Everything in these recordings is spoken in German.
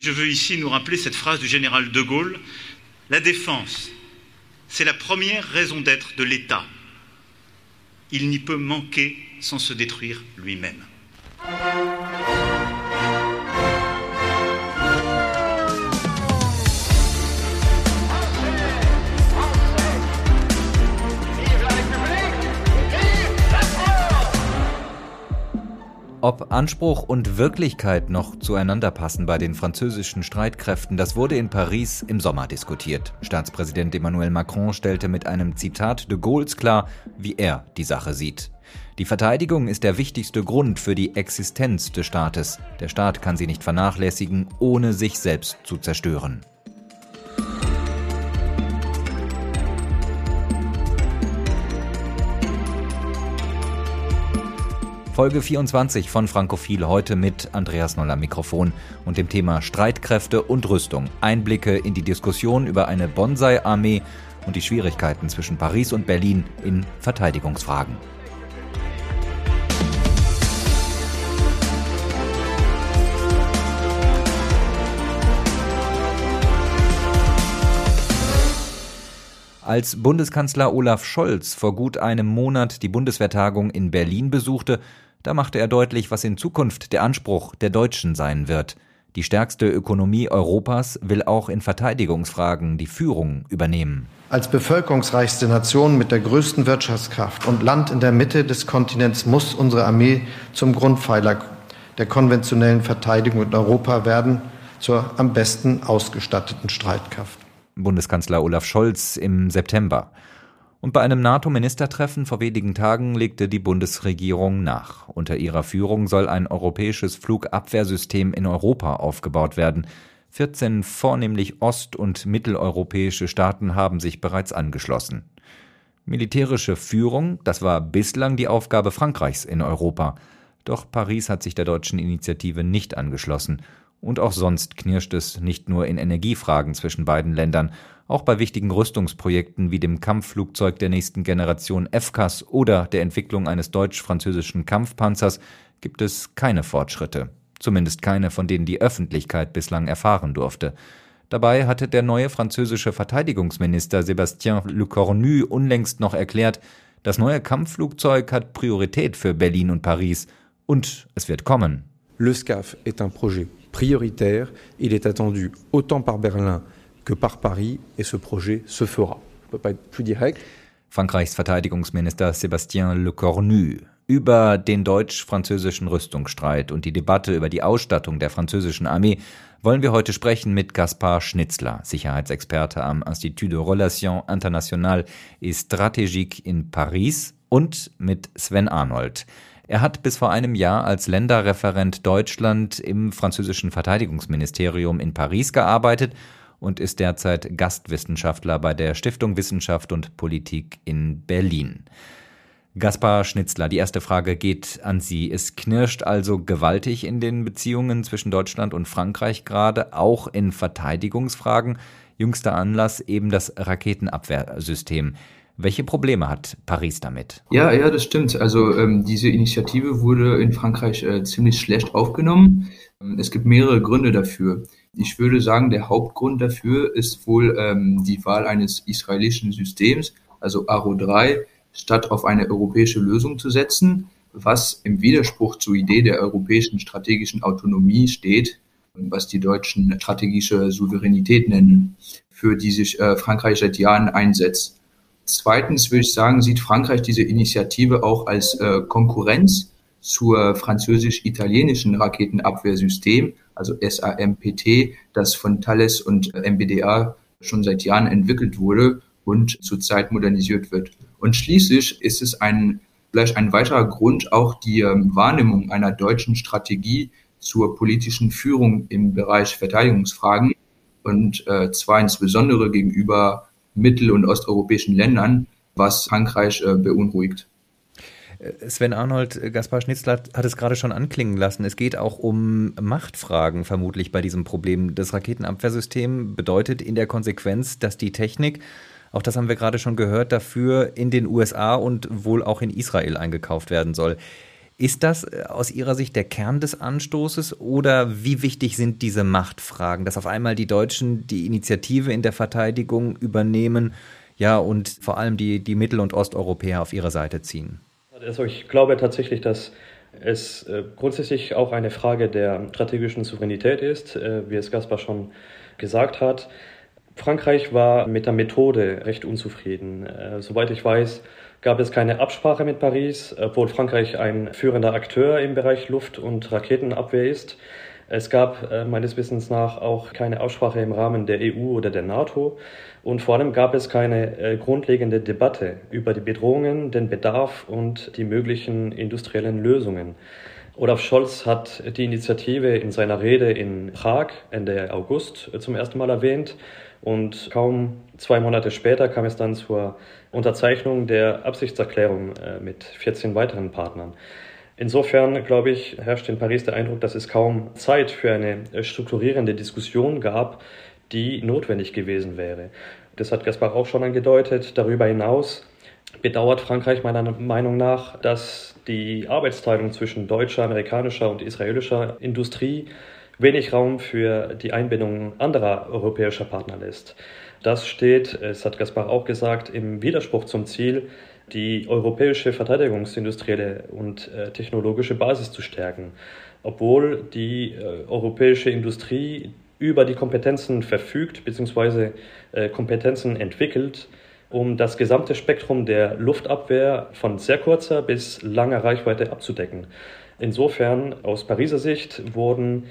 Je veux ici nous rappeler cette phrase du général de Gaulle La défense, c'est la première raison d'être de l'État. Il n'y peut manquer sans se détruire lui-même. Ob Anspruch und Wirklichkeit noch zueinander passen bei den französischen Streitkräften, das wurde in Paris im Sommer diskutiert. Staatspräsident Emmanuel Macron stellte mit einem Zitat de Gaulle's klar, wie er die Sache sieht. Die Verteidigung ist der wichtigste Grund für die Existenz des Staates. Der Staat kann sie nicht vernachlässigen, ohne sich selbst zu zerstören. Folge 24 von Frankophil heute mit Andreas Noller Mikrofon und dem Thema Streitkräfte und Rüstung. Einblicke in die Diskussion über eine Bonsai-Armee und die Schwierigkeiten zwischen Paris und Berlin in Verteidigungsfragen. Als Bundeskanzler Olaf Scholz vor gut einem Monat die Bundeswehrtagung in Berlin besuchte, da machte er deutlich, was in Zukunft der Anspruch der Deutschen sein wird. Die stärkste Ökonomie Europas will auch in Verteidigungsfragen die Führung übernehmen. Als bevölkerungsreichste Nation mit der größten Wirtschaftskraft und Land in der Mitte des Kontinents muss unsere Armee zum Grundpfeiler der konventionellen Verteidigung in Europa werden, zur am besten ausgestatteten Streitkraft. Bundeskanzler Olaf Scholz im September. Und bei einem NATO-Ministertreffen vor wenigen Tagen legte die Bundesregierung nach. Unter ihrer Führung soll ein europäisches Flugabwehrsystem in Europa aufgebaut werden. 14 vornehmlich ost- und mitteleuropäische Staaten haben sich bereits angeschlossen. Militärische Führung, das war bislang die Aufgabe Frankreichs in Europa. Doch Paris hat sich der deutschen Initiative nicht angeschlossen. Und auch sonst knirscht es nicht nur in Energiefragen zwischen beiden Ländern. Auch bei wichtigen Rüstungsprojekten wie dem Kampfflugzeug der nächsten Generation FCAS oder der Entwicklung eines deutsch-französischen Kampfpanzers gibt es keine Fortschritte. Zumindest keine, von denen die Öffentlichkeit bislang erfahren durfte. Dabei hatte der neue französische Verteidigungsminister Sébastien Lecornu unlängst noch erklärt, das neue Kampfflugzeug hat Priorität für Berlin und Paris und es wird kommen. Le SCAF est un projet prioritaire. Il est attendu autant par Berlin que par Paris et ce projet se fera. Je ne peux pas être plus direct. Frankreichs Verteidigungsminister Sébastien Lecornu über den deutsch-französischen Rüstungsstreit und die Debatte über die Ausstattung der französischen Armee wollen wir heute sprechen mit Gaspar Schnitzler, Sicherheitsexperte am Institut de Relations Internationales et Stratégiques in Paris und mit Sven Arnold. Er hat bis vor einem Jahr als Länderreferent Deutschland im französischen Verteidigungsministerium in Paris gearbeitet und ist derzeit Gastwissenschaftler bei der Stiftung Wissenschaft und Politik in Berlin. Gaspar Schnitzler, die erste Frage geht an Sie. Es knirscht also gewaltig in den Beziehungen zwischen Deutschland und Frankreich gerade, auch in Verteidigungsfragen. Jüngster Anlass eben das Raketenabwehrsystem. Welche Probleme hat Paris damit? Ja, ja, das stimmt. Also ähm, diese Initiative wurde in Frankreich äh, ziemlich schlecht aufgenommen. Ähm, es gibt mehrere Gründe dafür. Ich würde sagen, der Hauptgrund dafür ist wohl ähm, die Wahl eines israelischen Systems, also Aro 3, statt auf eine europäische Lösung zu setzen, was im Widerspruch zur Idee der europäischen strategischen Autonomie steht, was die Deutschen strategische Souveränität nennen, für die sich äh, Frankreich seit Jahren einsetzt. Zweitens würde ich sagen, sieht Frankreich diese Initiative auch als äh, Konkurrenz zur französisch-italienischen Raketenabwehrsystem, also SAMPT, das von Thales und MBDA schon seit Jahren entwickelt wurde und zurzeit modernisiert wird. Und schließlich ist es ein, vielleicht ein weiterer Grund, auch die ähm, Wahrnehmung einer deutschen Strategie zur politischen Führung im Bereich Verteidigungsfragen und äh, zwar insbesondere gegenüber mittel- und osteuropäischen Ländern, was Frankreich äh, beunruhigt. Sven Arnold, äh, Gaspar Schnitzler hat es gerade schon anklingen lassen. Es geht auch um Machtfragen vermutlich bei diesem Problem. Das Raketenabwehrsystem bedeutet in der Konsequenz, dass die Technik, auch das haben wir gerade schon gehört, dafür in den USA und wohl auch in Israel eingekauft werden soll. Ist das äh, aus Ihrer Sicht der Kern des Anstoßes oder wie wichtig sind diese Machtfragen, dass auf einmal die Deutschen die Initiative in der Verteidigung übernehmen, ja, und vor allem die, die Mittel- und Osteuropäer auf ihre Seite ziehen? Also ich glaube tatsächlich, dass es äh, grundsätzlich auch eine Frage der strategischen Souveränität ist, äh, wie es Gaspar schon gesagt hat. Frankreich war mit der Methode recht unzufrieden. Soweit ich weiß, gab es keine Absprache mit Paris, obwohl Frankreich ein führender Akteur im Bereich Luft- und Raketenabwehr ist. Es gab äh, meines Wissens nach auch keine Aussprache im Rahmen der EU oder der NATO. Und vor allem gab es keine äh, grundlegende Debatte über die Bedrohungen, den Bedarf und die möglichen industriellen Lösungen. Olaf Scholz hat die Initiative in seiner Rede in Prag Ende August zum ersten Mal erwähnt. Und kaum zwei Monate später kam es dann zur Unterzeichnung der Absichtserklärung äh, mit 14 weiteren Partnern. Insofern, glaube ich, herrscht in Paris der Eindruck, dass es kaum Zeit für eine äh, strukturierende Diskussion gab, die notwendig gewesen wäre. Das hat Gaspar auch schon angedeutet. Darüber hinaus bedauert Frankreich meiner Meinung nach, dass die Arbeitsteilung zwischen deutscher, amerikanischer und israelischer Industrie wenig Raum für die Einbindung anderer europäischer Partner lässt. Das steht, es hat Gaspar auch gesagt, im Widerspruch zum Ziel, die europäische verteidigungsindustrielle und äh, technologische Basis zu stärken, obwohl die äh, europäische Industrie über die Kompetenzen verfügt bzw. Äh, Kompetenzen entwickelt, um das gesamte Spektrum der Luftabwehr von sehr kurzer bis langer Reichweite abzudecken. Insofern aus Pariser Sicht wurden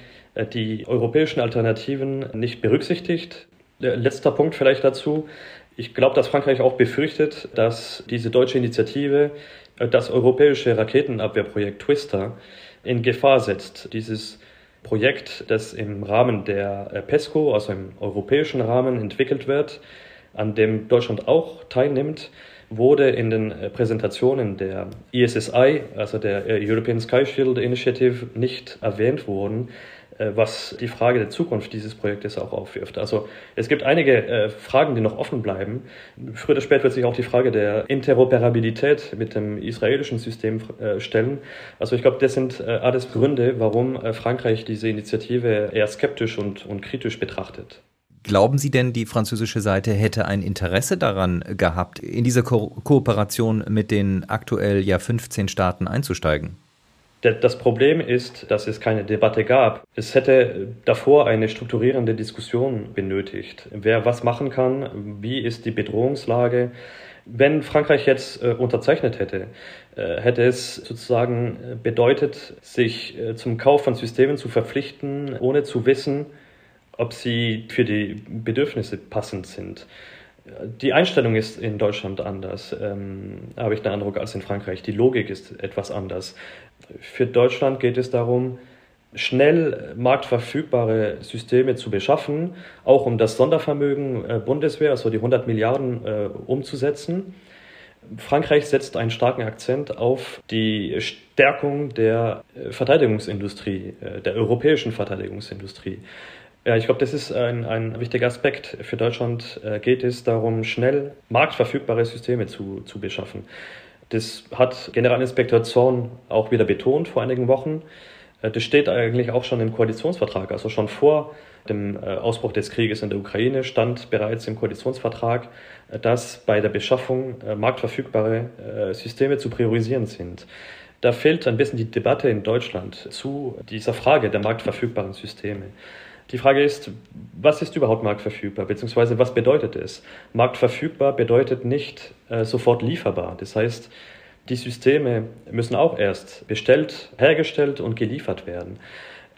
die europäischen Alternativen nicht berücksichtigt. Äh, letzter Punkt vielleicht dazu. Ich glaube, dass Frankreich auch befürchtet, dass diese deutsche Initiative äh, das europäische Raketenabwehrprojekt Twister in Gefahr setzt. Dieses Projekt, das im Rahmen der äh, PESCO, also im europäischen Rahmen, entwickelt wird, an dem Deutschland auch teilnimmt, wurde in den äh, Präsentationen der ESSI, also der European Sky Shield Initiative, nicht erwähnt worden. Äh, was die Frage der Zukunft dieses Projektes auch aufwirft. Also es gibt einige äh, Fragen, die noch offen bleiben. Früher oder später wird sich auch die Frage der Interoperabilität mit dem israelischen System äh, stellen. Also ich glaube, das sind alles Gründe, warum Frankreich diese Initiative eher skeptisch und, und kritisch betrachtet. Glauben Sie denn, die französische Seite hätte ein Interesse daran gehabt, in diese Ko Kooperation mit den aktuell ja 15 Staaten einzusteigen? Das Problem ist, dass es keine Debatte gab. Es hätte davor eine strukturierende Diskussion benötigt. Wer was machen kann, wie ist die Bedrohungslage. Wenn Frankreich jetzt äh, unterzeichnet hätte, äh, hätte es sozusagen bedeutet, sich äh, zum Kauf von Systemen zu verpflichten, ohne zu wissen, ob sie für die Bedürfnisse passend sind. Die Einstellung ist in Deutschland anders, ähm, habe ich den Eindruck, als in Frankreich. Die Logik ist etwas anders. Für Deutschland geht es darum, schnell marktverfügbare Systeme zu beschaffen, auch um das Sondervermögen äh, Bundeswehr, also die 100 Milliarden, äh, umzusetzen. Frankreich setzt einen starken Akzent auf die Stärkung der äh, Verteidigungsindustrie, der europäischen Verteidigungsindustrie. Ja, ich glaube, das ist ein, ein wichtiger Aspekt. Für Deutschland geht es darum, schnell marktverfügbare Systeme zu, zu beschaffen. Das hat Generalinspektor Zorn auch wieder betont vor einigen Wochen. Äh, das steht eigentlich auch schon im Koalitionsvertrag. Also schon vor dem äh, Ausbruch des Krieges in der Ukraine stand bereits im Koalitionsvertrag, äh, dass bei der Beschaffung marktverfügbare Systeme zu priorisieren sind. Da fehlt ein bisschen die Debatte in Deutschland zu dieser Frage der marktverfügbaren Systeme. Die Frage ist, was ist überhaupt marktverfügbar, beziehungsweise was bedeutet es? Marktverfügbar bedeutet nicht äh, sofort lieferbar. Das heißt, die Systeme müssen auch erst bestellt, hergestellt und geliefert werden.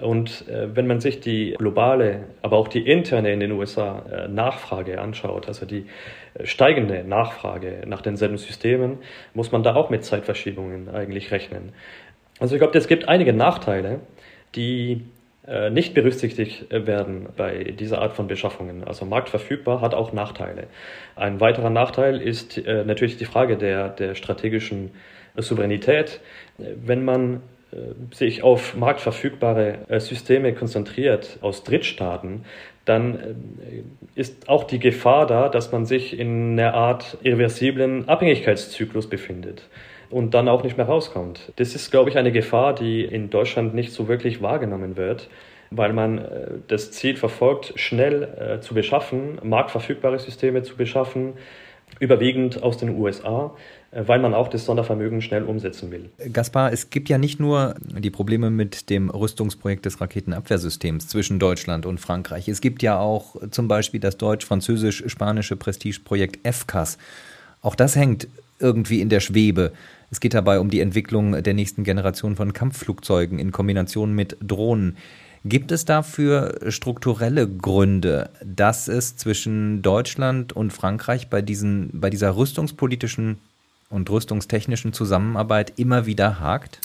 Und äh, wenn man sich die globale, aber auch die interne in den USA äh, Nachfrage anschaut, also die äh, steigende Nachfrage nach denselben Systemen, muss man da auch mit Zeitverschiebungen eigentlich rechnen. Also ich glaube, es gibt einige Nachteile, die nicht berücksichtigt äh, werden bei dieser Art von Beschaffungen. Also marktverfügbar hat auch Nachteile. Ein weiterer Nachteil ist äh, natürlich die Frage der, der strategischen Souveränität. Wenn man sich auf marktverfügbare Systeme konzentriert aus Drittstaaten, dann ist auch die Gefahr da, dass man sich in einer Art irreversiblen Abhängigkeitszyklus befindet. Und dann auch nicht mehr rauskommt. Das ist, glaube ich, eine Gefahr, die in Deutschland nicht so wirklich wahrgenommen wird, weil man äh, das Ziel verfolgt, schnell äh, zu beschaffen, marktverfügbare Systeme zu beschaffen, überwiegend aus den USA, äh, weil man auch das Sondervermögen schnell umsetzen will. Gaspar, es gibt ja nicht nur die Probleme mit dem Rüstungsprojekt des Raketenabwehrsystems zwischen Deutschland und Frankreich. Es gibt ja auch zum Beispiel das deutsch-französisch-spanische Prestigeprojekt FCAS. Auch das hängt irgendwie in der Schwebe. Es geht dabei um die Entwicklung der nächsten Generation von Kampfflugzeugen in Kombination mit Drohnen. Gibt es dafür strukturelle Gründe, dass es zwischen Deutschland und Frankreich bei, diesen, bei dieser rüstungspolitischen und rüstungstechnischen Zusammenarbeit immer wieder hakt?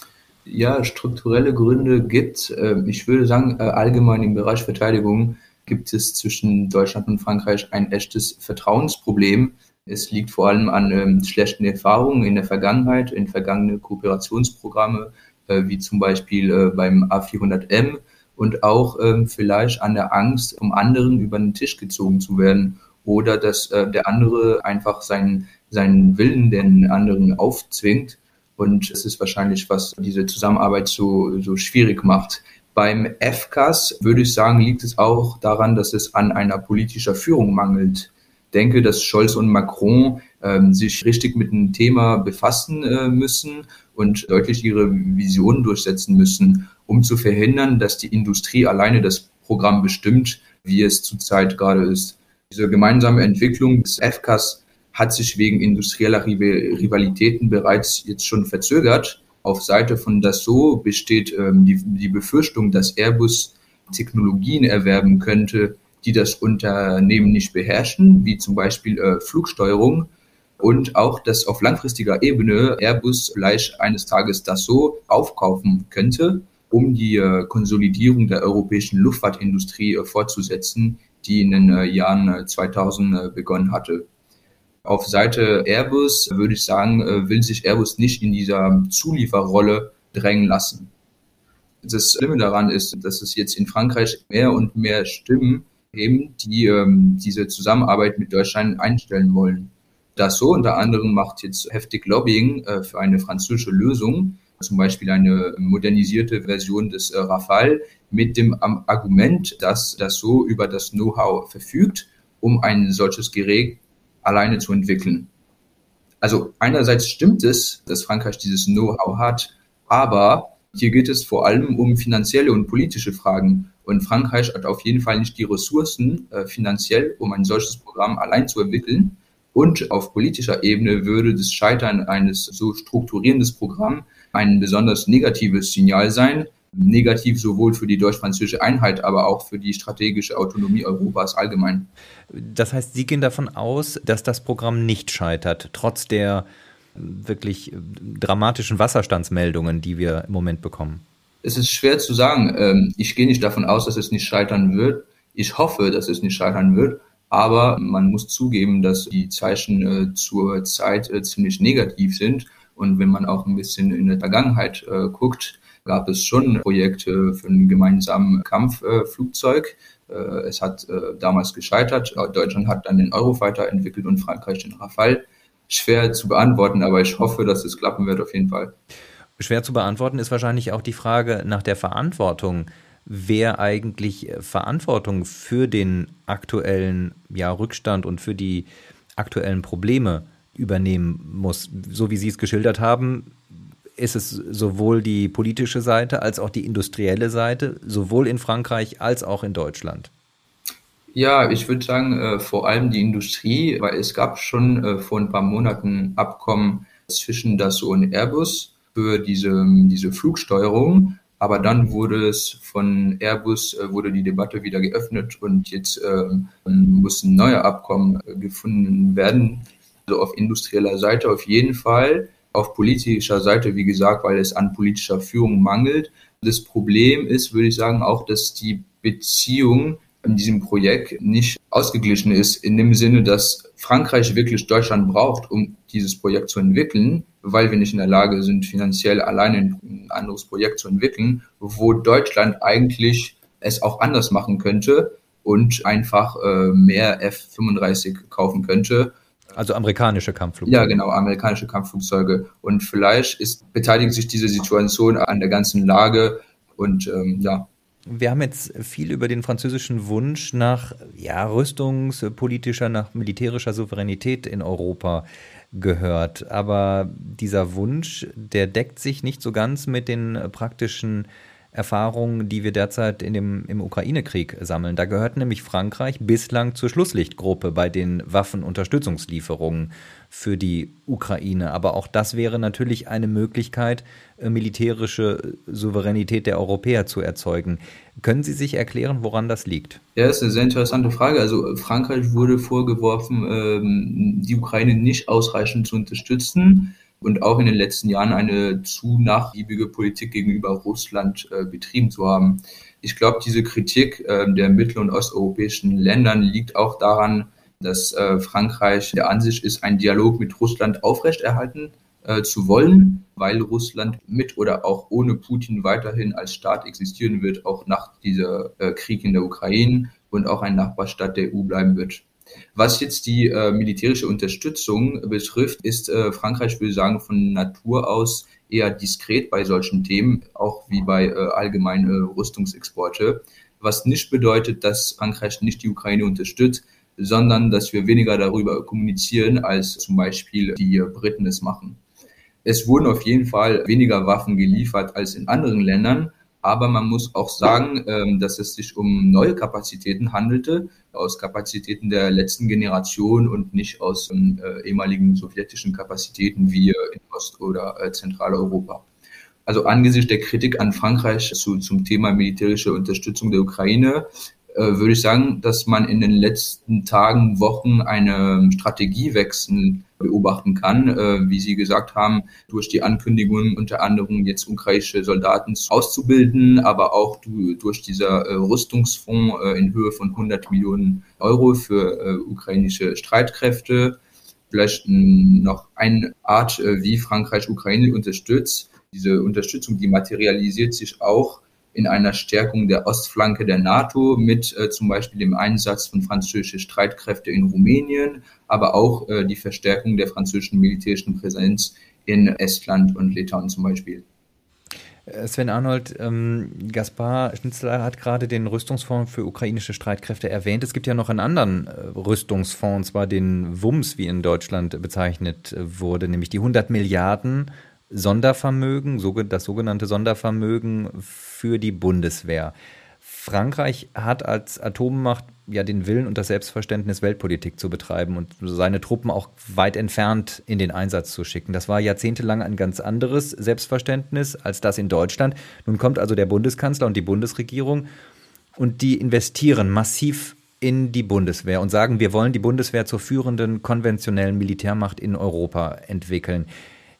Ja, strukturelle Gründe gibt. Ähm, ich würde sagen, äh, allgemein im Bereich Verteidigung gibt es zwischen Deutschland und Frankreich ein echtes Vertrauensproblem. Es liegt vor allem an ähm, schlechten Erfahrungen in der Vergangenheit, in vergangene Kooperationsprogramme, äh, wie zum Beispiel äh, beim A400M und auch ähm, vielleicht an der Angst, um anderen über den Tisch gezogen zu werden oder dass äh, der andere einfach seinen, seinen Willen den anderen aufzwingt. Und es ist wahrscheinlich, was diese Zusammenarbeit so, so schwierig macht. Beim FCAS würde ich sagen, liegt es auch daran, dass es an einer politischer Führung mangelt. Ich denke, dass Scholz und Macron ähm, sich richtig mit dem Thema befassen äh, müssen und deutlich ihre Vision durchsetzen müssen um zu verhindern, dass die Industrie alleine das Programm bestimmt, wie es zurzeit gerade ist. Diese gemeinsame Entwicklung des FCAS hat sich wegen industrieller Rivalitäten bereits jetzt schon verzögert. Auf Seite von Dassault besteht ähm, die, die Befürchtung, dass Airbus Technologien erwerben könnte, die das Unternehmen nicht beherrschen, wie zum Beispiel äh, Flugsteuerung. Und auch, dass auf langfristiger Ebene Airbus vielleicht eines Tages Dassault aufkaufen könnte um die äh, Konsolidierung der europäischen Luftfahrtindustrie äh, fortzusetzen, die in den äh, Jahren 2000 begonnen hatte. Auf Seite Airbus würde ich sagen, will sich Airbus nicht in dieser Zulieferrolle drängen lassen. Das Schlimme daran ist, dass es jetzt in Frankreich mehr und mehr Stimmen geben, die ähm, diese Zusammenarbeit mit Deutschland einstellen wollen. Das so unter anderem macht jetzt heftig Lobbying äh, für eine französische Lösung, zum Beispiel eine modernisierte Version des äh, Rafale mit dem Argument, dass das so über das Know-how verfügt, um ein solches Gerät alleine zu entwickeln. Also einerseits stimmt es, dass Frankreich dieses Know-how hat, aber hier geht es vor allem um finanzielle und politische Fragen. Und Frankreich hat auf jeden Fall nicht die Ressourcen äh, finanziell, um ein solches Programm allein zu entwickeln. Und auf politischer Ebene würde das Scheitern eines so strukturierendes Programms ein besonders negatives Signal sein. Negativ sowohl für die deutsch-französische Einheit, aber auch für die strategische Autonomie Europas allgemein. Das heißt, Sie gehen davon aus, dass das Programm nicht scheitert, trotz der wirklich dramatischen Wasserstandsmeldungen, die wir im Moment bekommen? Es ist schwer zu sagen. Ähm, ich gehe nicht davon aus, dass es nicht scheitern wird. Ich hoffe, dass es nicht scheitern wird. Aber man muss zugeben, dass die Zeichen äh, zur Zeit äh, ziemlich negativ sind. Und wenn man auch ein bisschen in der Vergangenheit äh, guckt, gab es schon Projekte für einen gemeinsamen Kampfflugzeug. Es hat damals gescheitert. Deutschland hat dann den Eurofighter entwickelt und Frankreich den Rafale. Schwer zu beantworten, aber ich hoffe, dass es klappen wird auf jeden Fall. Schwer zu beantworten ist wahrscheinlich auch die Frage nach der Verantwortung wer eigentlich Verantwortung für den aktuellen ja, Rückstand und für die aktuellen Probleme übernehmen muss. So wie Sie es geschildert haben, ist es sowohl die politische Seite als auch die industrielle Seite, sowohl in Frankreich als auch in Deutschland. Ja, ich würde sagen, äh, vor allem die Industrie, weil es gab schon äh, vor ein paar Monaten Abkommen zwischen Dassault und Airbus für diese, diese Flugsteuerung. Aber dann wurde es von Airbus, äh, wurde die Debatte wieder geöffnet und jetzt äh, mussten neue Abkommen äh, gefunden werden. Also auf industrieller Seite auf jeden Fall, auf politischer Seite, wie gesagt, weil es an politischer Führung mangelt. Das Problem ist, würde ich sagen, auch, dass die Beziehung in diesem Projekt nicht ausgeglichen ist, in dem Sinne, dass Frankreich wirklich Deutschland braucht, um dieses Projekt zu entwickeln, weil wir nicht in der Lage sind, finanziell alleine ein anderes Projekt zu entwickeln, wo Deutschland eigentlich es auch anders machen könnte und einfach äh, mehr F-35 kaufen könnte. Also amerikanische Kampfflugzeuge. Ja, genau, amerikanische Kampfflugzeuge. Und vielleicht ist, beteiligt sich diese Situation an der ganzen Lage und ähm, ja. Wir haben jetzt viel über den französischen Wunsch nach ja, rüstungspolitischer, nach militärischer Souveränität in Europa gehört. Aber dieser Wunsch, der deckt sich nicht so ganz mit den praktischen Erfahrungen, die wir derzeit in dem, im Ukraine-Krieg sammeln. Da gehört nämlich Frankreich bislang zur Schlusslichtgruppe bei den Waffenunterstützungslieferungen für die Ukraine. Aber auch das wäre natürlich eine Möglichkeit, äh, militärische Souveränität der Europäer zu erzeugen. Können Sie sich erklären, woran das liegt? Ja, das ist eine sehr interessante Frage. Also Frankreich wurde vorgeworfen, ähm, die Ukraine nicht ausreichend zu unterstützen und auch in den letzten Jahren eine zu nachgiebige Politik gegenüber Russland äh, betrieben zu haben. Ich glaube, diese Kritik äh, der mittel- und osteuropäischen Ländern liegt auch daran, dass äh, Frankreich der Ansicht ist, einen Dialog mit Russland aufrechterhalten äh, zu wollen, weil Russland mit oder auch ohne Putin weiterhin als Staat existieren wird, auch nach dieser äh, Krieg in der Ukraine und auch ein Nachbarstaat der EU bleiben wird. Was jetzt die äh, militärische Unterstützung betrifft, ist äh, Frankreich, würde ich sagen, von Natur aus eher diskret bei solchen Themen, auch wie bei äh, allgemeinen äh, Rüstungsexporte. Was nicht bedeutet, dass Frankreich nicht die Ukraine unterstützt, sondern dass wir weniger darüber kommunizieren, als zum Beispiel die Briten es machen. Es wurden auf jeden Fall weniger Waffen geliefert als in anderen Ländern, aber man muss auch sagen, ähm, dass es sich um neue Kapazitäten handelte, aus Kapazitäten der letzten Generation und nicht aus ähm, äh, ehemaligen sowjetischen Kapazitäten wie in Ost- oder äh, Zentraleuropa. Also angesichts der Kritik an Frankreich zu, zum Thema militärische Unterstützung der Ukraine äh, würde ich sagen, dass man in den letzten Tagen, Wochen eine Strategiewechsel beobachten kann, äh, wie Sie gesagt haben, durch die Ankündigung unter anderem jetzt ukrainische Soldaten auszubilden, aber auch durch dieser äh, Rüstungsfonds in Höhe von 100 Millionen Euro für ukrainische Streitkräfte. Vielleicht noch eine Art, wie Frankreich Ukraine unterstützt. Diese Unterstützung, die materialisiert sich auch in einer Stärkung der Ostflanke der NATO mit äh, zum Beispiel dem Einsatz von französischen Streitkräften in Rumänien, aber auch äh, die Verstärkung der französischen militärischen Präsenz in Estland und Litauen zum Beispiel. Äh, Sven Arnold, ähm, Gaspar Schnitzler hat gerade den Rüstungsfonds für ukrainische Streitkräfte erwähnt. Es gibt ja noch einen anderen äh, Rüstungsfonds, und zwar den WUMS, wie in Deutschland bezeichnet äh, wurde, nämlich die 100 Milliarden Sondervermögen, das sogenannte Sondervermögen für die Bundeswehr. Frankreich hat als Atommacht ja den Willen und das Selbstverständnis, Weltpolitik zu betreiben und seine Truppen auch weit entfernt in den Einsatz zu schicken. Das war jahrzehntelang ein ganz anderes Selbstverständnis als das in Deutschland. Nun kommt also der Bundeskanzler und die Bundesregierung und die investieren massiv in die Bundeswehr und sagen, wir wollen die Bundeswehr zur führenden konventionellen Militärmacht in Europa entwickeln.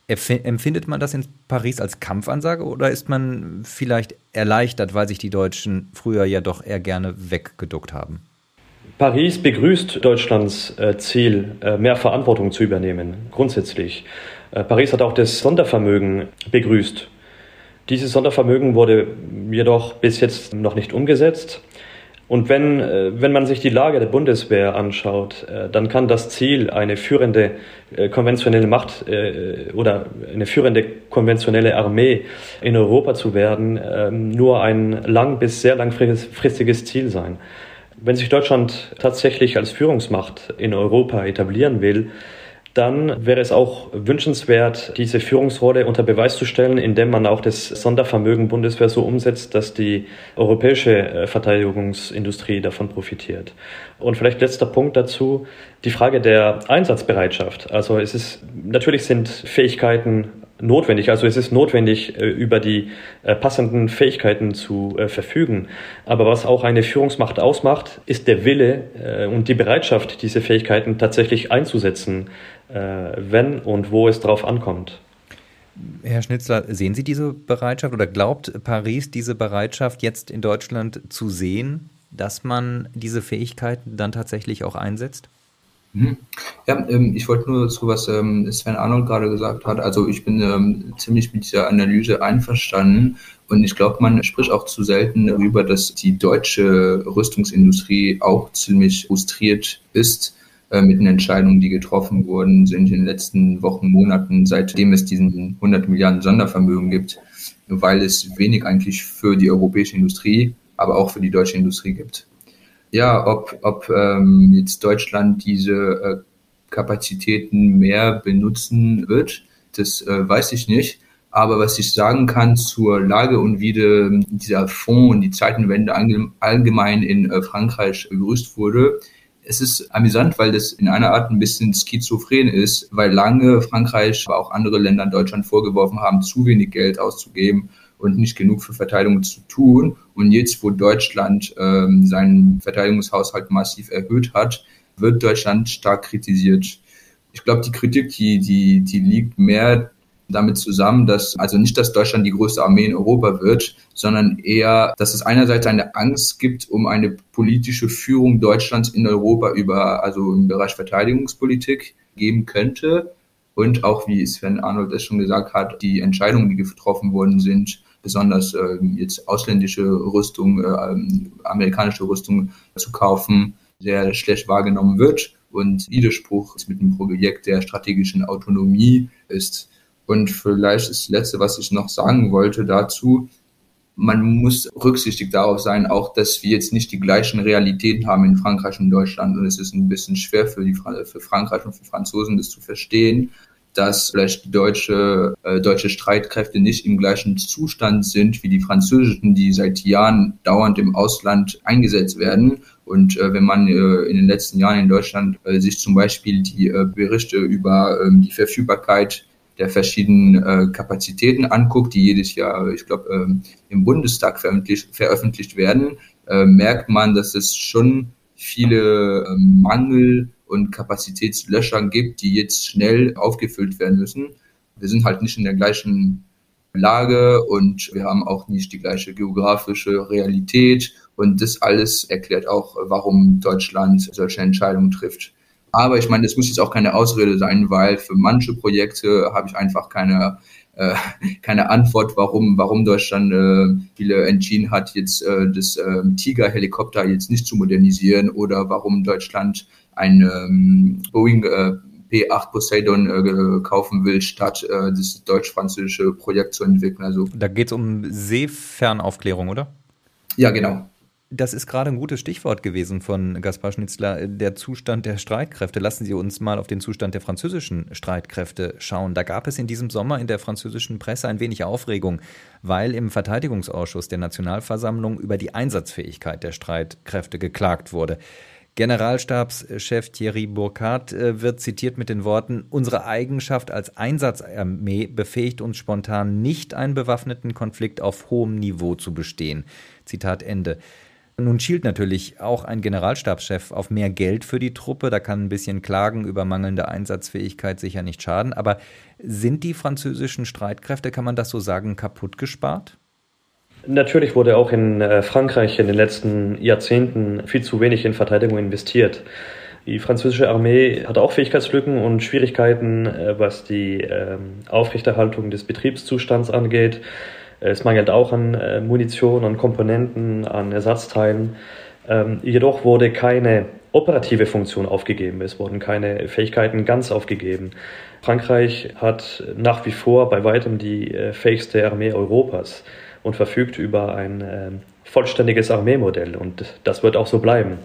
Empfindet man das in Paris als Kampfansage oder ist man vielleicht erleichtert, weil sich die Deutschen früher ja doch eher gerne weggeduckt haben? Paris begrüßt Deutschlands äh, Ziel, äh, mehr Verantwortung zu übernehmen, grundsätzlich. Äh, Paris hat auch das Sondervermögen begrüßt. Dieses Sondervermögen wurde jedoch bis jetzt noch nicht umgesetzt. Und wenn, äh, wenn man sich die Lage der Bundeswehr anschaut, äh, dann kann das Ziel, eine führende äh, konventionelle Macht oder eine führende konventionelle Armee in Europa zu werden, ähm, nur ein lang bis sehr langfristiges Ziel sein. Wenn sich Deutschland tatsächlich als Führungsmacht in Europa etablieren will, dann wäre es auch wünschenswert, diese Führungsrolle unter Beweis zu stellen, indem man auch das Sondervermögen Bundeswehr so umsetzt, dass die europäische äh, Verteidigungsindustrie davon profitiert. Und vielleicht letzter Punkt dazu, die Frage der Einsatzbereitschaft. Also es ist, natürlich sind Fähigkeiten notwendig. Also es ist notwendig, äh, über die äh, passenden Fähigkeiten zu verfügen. Aber was auch eine Führungsmacht ausmacht, ist der Wille und die Bereitschaft, diese Fähigkeiten tatsächlich einzusetzen. Äh, wenn und wo es drauf ankommt. Herr Schnitzler, sehen Sie diese Bereitschaft oder glaubt Paris diese Bereitschaft jetzt in Deutschland zu sehen, dass man diese Fähigkeiten dann tatsächlich auch einsetzt? Mhm. Ja, ähm, ich wollte nur zu was ähm, Sven Arnold gerade gesagt hat. Also ich bin ähm, ziemlich mit dieser Analyse einverstanden und ich glaube, man spricht auch zu selten darüber, dass die deutsche Rüstungsindustrie auch ziemlich frustriert ist äh, mit den Entscheidungen, die getroffen wurden, sind in den letzten Wochen, Monaten, seitdem es diesen 100 Milliarden Sondervermögen gibt, weil es wenig eigentlich für die europäische Industrie, aber auch für die deutsche Industrie gibt. Ja, ob, ob ähm, jetzt Deutschland diese äh, Kapazitäten mehr benutzen wird, das äh, weiß ich nicht. Aber was ich sagen kann zur Lage und wie de, dieser Fonds und die Zeitenwende allgemein in äh, Frankreich begrüßt wurde, es ist amüsant, weil das in einer Art ein bisschen schizophren ist, weil lange Frankreich, aber auch andere Länder in Deutschland vorgeworfen haben, zu wenig Geld auszugeben und nicht genug für Verteidigung zu tun. Und jetzt, wo Deutschland ähm, seinen Verteidigungshaushalt massiv erhöht hat, wird Deutschland stark kritisiert. Ich glaube, die Kritik, die, die, die liegt mehr damit zusammen, dass also nicht, dass Deutschland die größte Armee in Europa wird, sondern eher, dass es einerseits eine Angst gibt um eine politische Führung Deutschlands in Europa über, also im Bereich Verteidigungspolitik geben könnte. Und auch, wie Sven Arnold es schon gesagt hat, die Entscheidungen, die getroffen worden sind, besonders äh, jetzt ausländische Rüstung, äh, amerikanische Rüstung zu kaufen, sehr schlecht wahrgenommen wird. Und Widerspruch mit dem Projekt der strategischen Autonomie ist. Und vielleicht das Letzte, was ich noch sagen wollte dazu, man muss rücksichtig darauf sein, auch dass wir jetzt nicht die gleichen Realitäten haben in Frankreich und Deutschland. Und es ist ein bisschen schwer für, die, für Frankreich und für Franzosen, das zu verstehen, dass vielleicht deutsche, äh, deutsche Streitkräfte nicht im gleichen Zustand sind wie die französischen, die seit Jahren dauernd im Ausland eingesetzt werden. Und äh, wenn man äh, in den letzten Jahren in Deutschland äh, sich zum Beispiel die äh, Berichte über ähm, die Verfügbarkeit der verschiedenen äh, Kapazitäten anguckt, die jedes Jahr, ich glaube, ähm, im Bundestag veröffentlicht, veröffentlicht werden, äh, merkt man, dass es schon viele äh, Mangel und Kapazitätslöcher gibt, die jetzt schnell aufgefüllt werden müssen. Wir sind halt nicht in der gleichen Lage und wir haben auch nicht die gleiche geografische Realität und das alles erklärt auch, warum Deutschland solche Entscheidungen trifft. Aber ich meine, das muss jetzt auch keine Ausrede sein, weil für manche Projekte habe ich einfach keine, äh, keine Antwort, warum, warum Deutschland äh, viele entschieden hat, jetzt äh, das äh, Tiger-Helikopter jetzt nicht zu modernisieren oder warum Deutschland ein ähm, Boeing äh, P8 Poseidon äh, kaufen will, statt äh, das deutsch-französische Projekt zu entwickeln. Also, da geht es um Seefernaufklärung, oder? Ja, genau. Das ist gerade ein gutes Stichwort gewesen von Gaspar Schnitzler, der Zustand der Streitkräfte. Lassen Sie uns mal auf den Zustand der französischen Streitkräfte schauen. Da gab es in diesem Sommer in der französischen Presse ein wenig Aufregung, weil im Verteidigungsausschuss der Nationalversammlung über die Einsatzfähigkeit der Streitkräfte geklagt wurde. Generalstabschef Thierry Burkhardt äh, wird zitiert mit den Worten, unsere Eigenschaft als Einsatzarmee befähigt uns spontan nicht, einen bewaffneten Konflikt auf hohem Niveau zu bestehen. Zitat Ende. Nun schielt natürlich auch ein Generalstabschef auf mehr Geld für die Truppe. Da kann ein bisschen Klagen über mangelnde Einsatzfähigkeit sicher nicht schaden. Aber sind die französischen Streitkräfte, kann man das so sagen, kaputt gespart? Natürlich wurde auch in äh, Frankreich in den letzten Jahrzehnten viel zu wenig in Verteidigung investiert. Die französische Armee hat auch Fähigkeitslücken und Schwierigkeiten, äh, was die ähm, Aufrechterhaltung des Betriebszustands angeht. Es mangelt auch an äh, Munition, an Komponenten, an Ersatzteilen. Ähm, jedoch wurde keine operative Funktion aufgegeben. Es wurden keine Fähigkeiten ganz aufgegeben. Frankreich hat nach wie vor bei weitem die äh, fähigste Armee Europas und verfügt über ein äh, vollständiges Armeemodell und das wird auch so bleiben.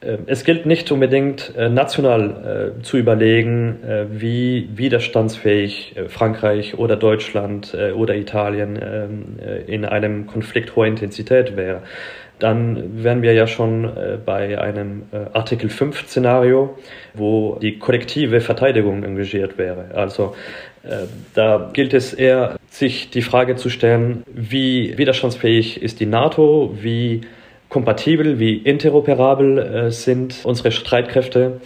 Ähm, es gilt nicht unbedingt äh, national äh, zu überlegen, äh, wie widerstandsfähig Frankreich oder Deutschland oder Italien ähm, in einem Konflikt hoher Intensität wäre. Dann wären wir ja schon bei einem Artikel 5 Szenario, wo die kollektive Verteidigung engagiert wäre. Also da gilt es eher, sich die Frage zu stellen, wie widerstandsfähig ist die NATO, wie kompatibel, wie interoperabel äh, sind unsere Streitkräfte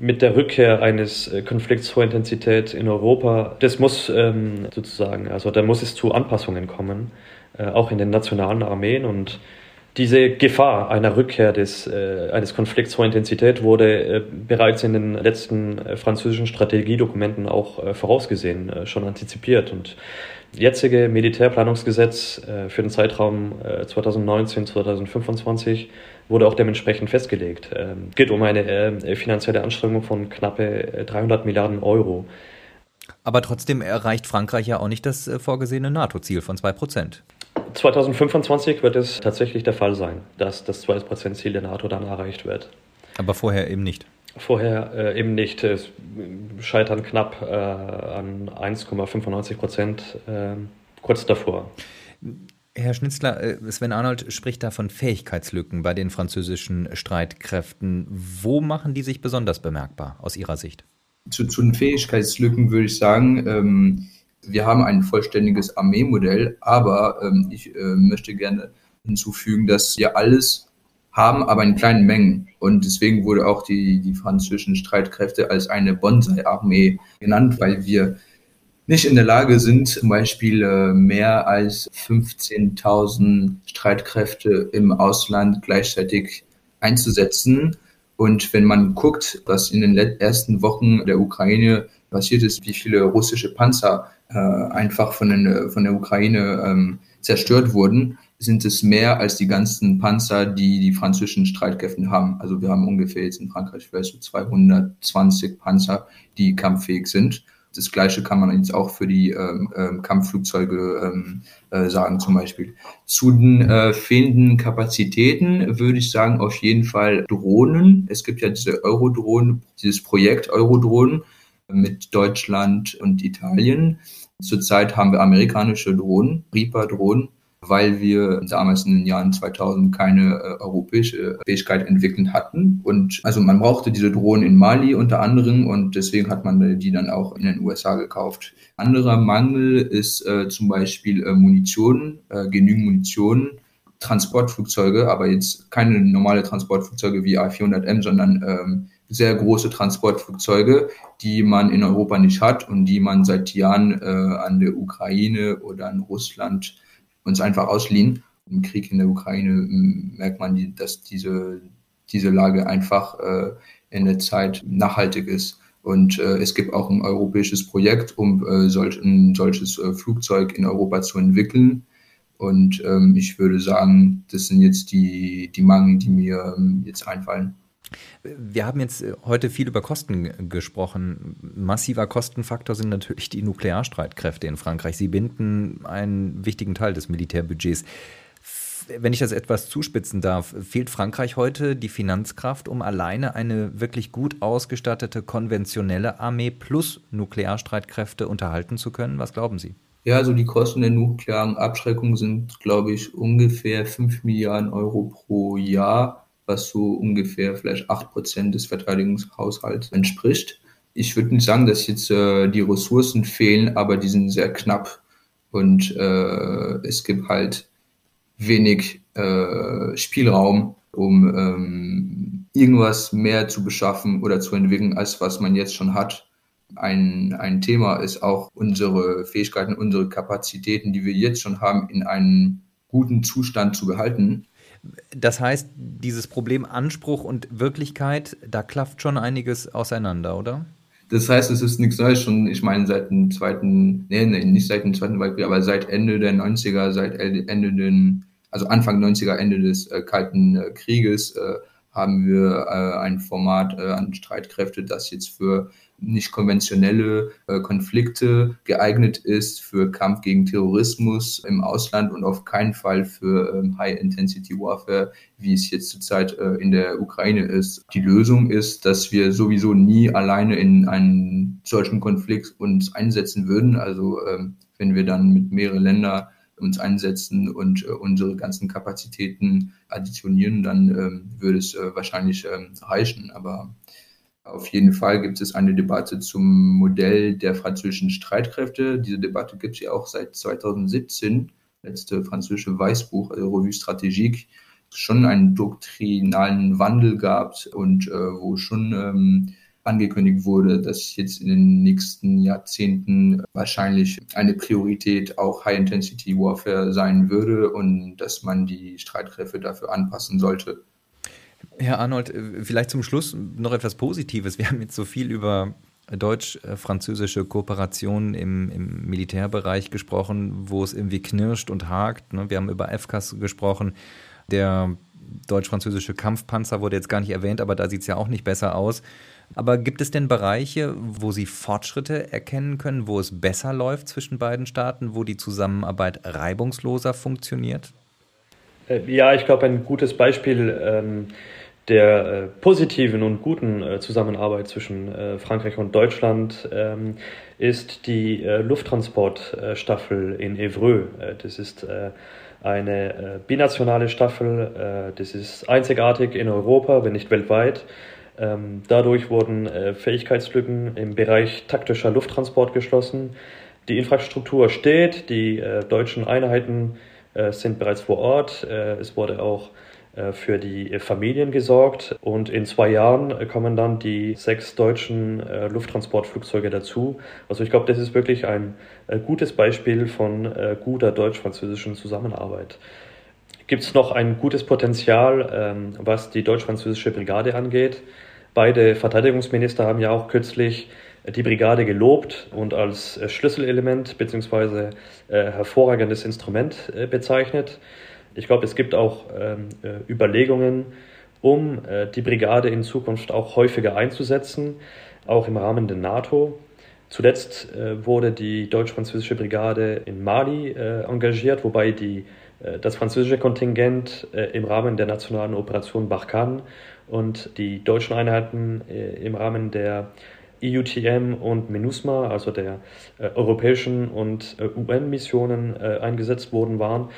mit der Rückkehr eines äh, Konflikts hoher Intensität in Europa. Das muss ähm, sozusagen, also da muss es zu Anpassungen kommen, äh, auch in den nationalen Armeen und Diese Gefahr einer Rückkehr des, eines Konflikts hoher Intensität wurde bereits in den letzten französischen Strategiedokumenten auch vorausgesehen, schon antizipiert. Und jetzige Militärplanungsgesetz äh, für den Zeitraum 2019-2025 wurde auch dementsprechend festgelegt. Es ähm, geht um eine finanzielle Anstrengung von knappe 300 Milliarden Euro. Aber trotzdem erreicht Frankreich ja auch nicht das vorgesehene NATO-Ziel von 2 Prozent. 2025 wird es tatsächlich der Fall sein, dass das 2%-Ziel der NATO dann erreicht wird. Aber vorher eben nicht. Vorher äh, eben nicht. Es scheitern knapp äh, an 1,95 Prozent äh, kurz davor. Herr Schnitzler, äh, Sven Arnold spricht da von Fähigkeitslücken bei den französischen Streitkräften. Wo machen die sich besonders bemerkbar aus Ihrer Sicht? Zu, zu den Fähigkeitslücken würde ich sagen, ähm, wir haben ein vollständiges Armeemodell, aber ähm, ich äh, möchte gerne hinzufügen, dass wir alles haben, aber in kleinen Mengen. Und deswegen wurde auch die, die französischen Streitkräfte als eine Bonsai-Armee genannt, weil wir nicht in der Lage sind, zum Beispiel äh, mehr als 15.000 Streitkräfte im Ausland gleichzeitig einzusetzen. Und wenn man guckt, was in den ersten Wochen der Ukraine passiert ist, wie viele russische Panzer äh, einfach von, den, von der Ukraine ähm, zerstört wurden, sind es mehr als die ganzen Panzer, die die französischen Streitkräfte haben. Also wir haben ungefähr jetzt in Frankreich vielleicht so 220 Panzer, die kampffähig sind. Das Gleiche kann man jetzt auch für die ähm, ähm, Kampfflugzeuge ähm, äh, sagen zum Beispiel. Zu den äh, fehlenden Kapazitäten würde ich sagen auf jeden Fall Drohnen. Es gibt ja diese Eurodrohnen, dieses Projekt Eurodrohnen mit Deutschland und Italien. Zurzeit haben wir amerikanische Drohnen, Reaper-Drohnen, weil wir damals in den Jahren 2000 keine äh, europäische Fähigkeit entwickelt hatten. Und also man brauchte diese Drohnen in Mali unter anderem und deswegen hat man die dann auch in den USA gekauft. Anderer Mangel ist äh, zum Beispiel äh, Munition, äh, genügend Munition. Transportflugzeuge, aber jetzt keine normale Transportflugzeuge wie A400M, sondern ähm, sehr große Transportflugzeuge, die man in Europa nicht hat und die man seit Jahren äh, an der Ukraine oder an Russland uns einfach ausliehen. Im Krieg in der Ukraine merkt man, dass diese, diese Lage einfach äh, in der Zeit nachhaltig ist. Und äh, es gibt auch ein europäisches Projekt, um äh, solch, ein solches äh, Flugzeug in Europa zu entwickeln. Und ähm, ich würde sagen, das sind jetzt die, die Mangel, die mir ähm, jetzt einfallen. Wir haben jetzt äh, heute viel über Kosten gesprochen. Massiver Kostenfaktor sind natürlich die Nuklearstreitkräfte in Frankreich. Sie binden einen wichtigen Teil des Militärbudgets. Wenn ich das etwas zuspitzen darf, fehlt Frankreich heute die Finanzkraft, um alleine eine wirklich gut ausgestattete konventionelle Armee plus Nuklearstreitkräfte unterhalten zu können? Was glauben Sie? Ja, also die Kosten der nuklearen Abschreckung sind, glaube ich, ungefähr 5 Milliarden Euro pro Jahr was so ungefähr vielleicht acht Prozent des Verteidigungshaushalts entspricht. Ich würde nicht sagen, dass jetzt äh, die Ressourcen fehlen, aber die sind sehr knapp und äh, es gibt halt wenig äh, Spielraum, um ähm, irgendwas mehr zu beschaffen oder zu entwickeln, als was man jetzt schon hat. Ein, ein Thema ist auch unsere Fähigkeiten, unsere Kapazitäten, die wir jetzt schon haben, in einem guten Zustand zu behalten. Das heißt, dieses Problem Anspruch und Wirklichkeit, da klafft schon einiges auseinander, oder? Das heißt, es ist nichts Neues schon, ich meine, seit dem zweiten, nee, nee, nicht seit dem zweiten Weltkrieg, aber seit Ende der 90er, seit Ende den, also Anfang 90er, Ende des äh, Kalten äh, Krieges, äh, haben wir äh, ein Format äh, an Streitkräfte, das jetzt für nicht konventionelle äh, Konflikte geeignet ist für Kampf gegen Terrorismus im Ausland und auf keinen Fall für ähm, High-Intensity Warfare, wie es jetzt zurzeit äh, in der Ukraine ist. Die Lösung ist, dass wir sowieso nie alleine in einen solchen Konflikt uns einsetzen würden. Also ähm, wenn wir dann mit mehreren Ländern uns einsetzen und äh, unsere ganzen Kapazitäten additionieren, dann ähm, würde es äh, wahrscheinlich ähm, reichen. Aber auf jeden Fall gibt es eine Debatte zum Modell der französischen Streitkräfte. Diese Debatte gibt es ja auch seit 2017, letzte französische Weißbuch, also Revue Stratégique, schon einen doktrinalen Wandel gab und äh, wo schon ähm, angekündigt wurde, dass jetzt in den nächsten Jahrzehnten wahrscheinlich eine Priorität auch High-Intensity Warfare sein würde und dass man die Streitkräfte dafür anpassen sollte. Herr Arnold, vielleicht zum Schluss noch etwas Positives. Wir haben jetzt so viel über deutsch-französische Kooperation im, im, Militärbereich gesprochen, wo es irgendwie knirscht und hakt. Ne? Wir haben über FCAS gesprochen. Der deutsch-französische Kampfpanzer wurde jetzt gar nicht erwähnt, aber da sieht es ja auch nicht besser aus. Aber gibt es denn Bereiche, wo Sie Fortschritte erkennen können, wo es besser läuft zwischen beiden Staaten, wo die Zusammenarbeit reibungsloser funktioniert? Äh, ja, ich glaube, ein gutes Beispiel ähm, der äh, positiven und guten äh, Zusammenarbeit zwischen äh, Frankreich und Deutschland ähm, ist die Lufttransportstaffel in Evreux. das ist eine binationale Staffel. Das ist einzigartig in Europa, wenn nicht weltweit. Ähm, dadurch wurden äh, Fähigkeitslücken im Bereich taktischer Lufttransport geschlossen. Die Infrastruktur steht, die deutschen Einheiten sind bereits vor Ort. Es wurde auch für die Familien gesorgt. Und in zwei Jahren kommen dann die sechs deutschen äh, Lufttransportflugzeuge dazu. Also ich glaube, das ist wirklich ein äh, gutes Beispiel von guter deutsch-französischen Zusammenarbeit. Gibt es noch ein gutes Potenzial, ähm, was die deutsch-französische Brigade angeht? Beide Verteidigungsminister haben ja auch kürzlich die Brigade gelobt und als Schlüsselelement bzw. hervorragendes Instrument bezeichnet. Ich glaube, es gibt auch ähm, äh, Überlegungen, um äh, die Brigade in Zukunft auch häufiger einzusetzen, auch im Rahmen der NATO. Zuletzt äh, wurde die deutsch-französische Brigade in Mali äh, engagiert, wobei die, äh, das französische Kontingent äh, im Rahmen der nationalen Operation Barkhane und die deutschen Einheiten im Rahmen der EUTM und MINUSMA, also der europäischen und UN-Missionen eingesetzt worden waren.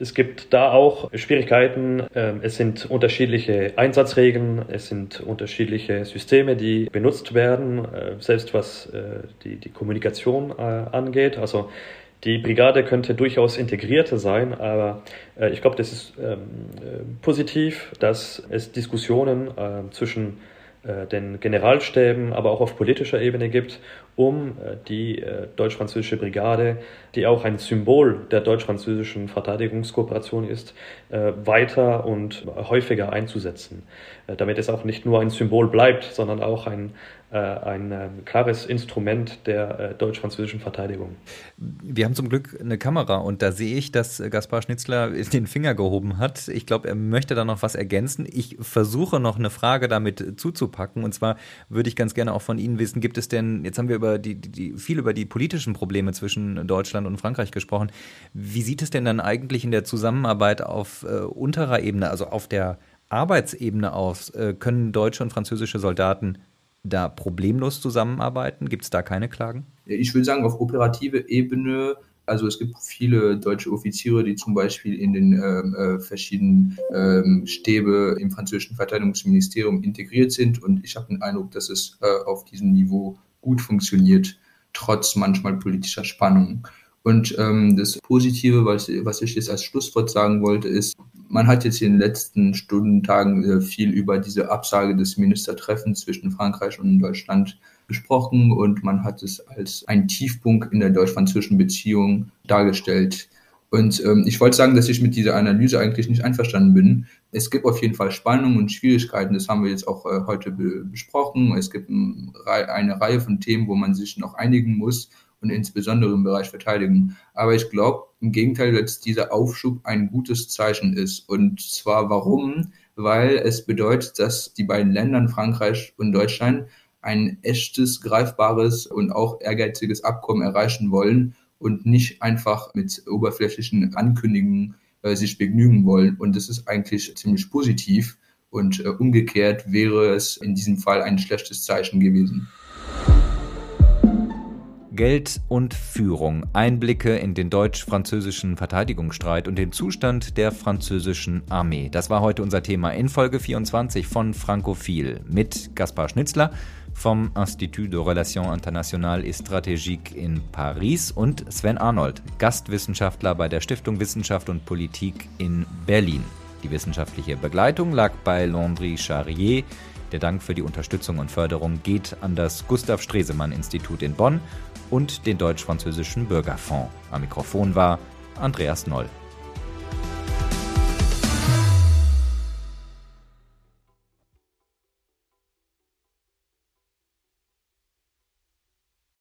Es gibt da auch Schwierigkeiten. Ähm, es sind unterschiedliche Einsatzregeln, es sind unterschiedliche Systeme, die benutzt werden, äh, selbst was äh, die, die Kommunikation äh, angeht. Also die Brigade könnte durchaus integrierter sein, aber ich glaube, das ist ähm, positiv, dass es Diskussionen zwischen den Generalstäben, aber auch auf politischer Ebene gibt um äh, die äh, deutsch-französische Brigade, die auch ein Symbol der deutsch-französischen Verteidigungskooperation ist, äh, weiter und häufiger einzusetzen, damit es auch nicht nur ein Symbol bleibt, sondern auch ein, ein klares Instrument der deutsch-französischen Verteidigung. Wir haben zum Glück eine Kamera und da sehe ich, dass Gaspar Schnitzler den Finger gehoben hat. Ich glaube, er möchte da noch was ergänzen. Ich versuche noch eine Frage damit zuzupacken und zwar würde ich ganz gerne auch von Ihnen wissen, gibt es denn, jetzt haben wir über die, die, viel über die politischen Probleme zwischen Deutschland und Frankreich gesprochen. Wie sieht es denn dann eigentlich in der Zusammenarbeit auf äh, unterer Ebene, also auf der Arbeitsebene aus? Äh, können deutsche und französische Soldaten da problemlos zusammenarbeiten? Gibt es da keine Klagen? Ich würde sagen, auf operative Ebene also es gibt viele deutsche Offiziere, die zum Beispiel in den ähm, äh, verschiedenen ähm, Stäbe im französischen Verteidigungsministerium integriert sind und ich habe den Eindruck, dass es äh, auf diesem Niveau gut funktioniert, trotz manchmal politischer Spannung. Und ähm, das Positive, was, was ich jetzt als Schlusswort sagen wollte, ist, man hat jetzt in den letzten Stunden, Tagen äh, viel über diese Absage des Ministertreffens zwischen Frankreich und Deutschland gesprochen und man hat es als einen Tiefpunkt in der deutsch-französischen Beziehung dargestellt. Und ähm, ich wollte sagen, dass ich mit dieser Analyse eigentlich nicht einverstanden bin. Es gibt auf jeden Fall Spannungen und Schwierigkeiten, das haben wir jetzt auch äh, heute be besprochen. Es gibt ein, eine Reihe von Themen, wo man sich noch einigen muss und insbesondere im Bereich Verteidigung. Aber ich glaube im Gegenteil, dass dieser Aufschub ein gutes Zeichen ist. Und zwar warum? Weil es bedeutet, dass die beiden Länder, Frankreich und Deutschland, ein echtes, greifbares und auch ehrgeiziges Abkommen erreichen wollen und nicht einfach mit oberflächlichen Ankündigungen äh, sich begnügen wollen. Und das ist eigentlich ziemlich positiv. Und äh, umgekehrt wäre es in diesem Fall ein schlechtes Zeichen gewesen. Geld und Führung. Einblicke in den deutsch-französischen Verteidigungsstreit und den Zustand der französischen Armee. Das war heute unser Thema in Folge 24 von Frankophil mit Gaspar Schnitzler vom Institut de Relations Internationales et Stratégiques in Paris und Sven Arnold, Gastwissenschaftler bei der Stiftung Wissenschaft und Politik in Berlin. Die wissenschaftliche Begleitung lag bei Landry Charrier. Der Dank für die Unterstützung und Förderung geht an das Gustav Stresemann Institut in Bonn und den Deutsch-Französischen Bürgerfonds. Am Mikrofon war Andreas Noll.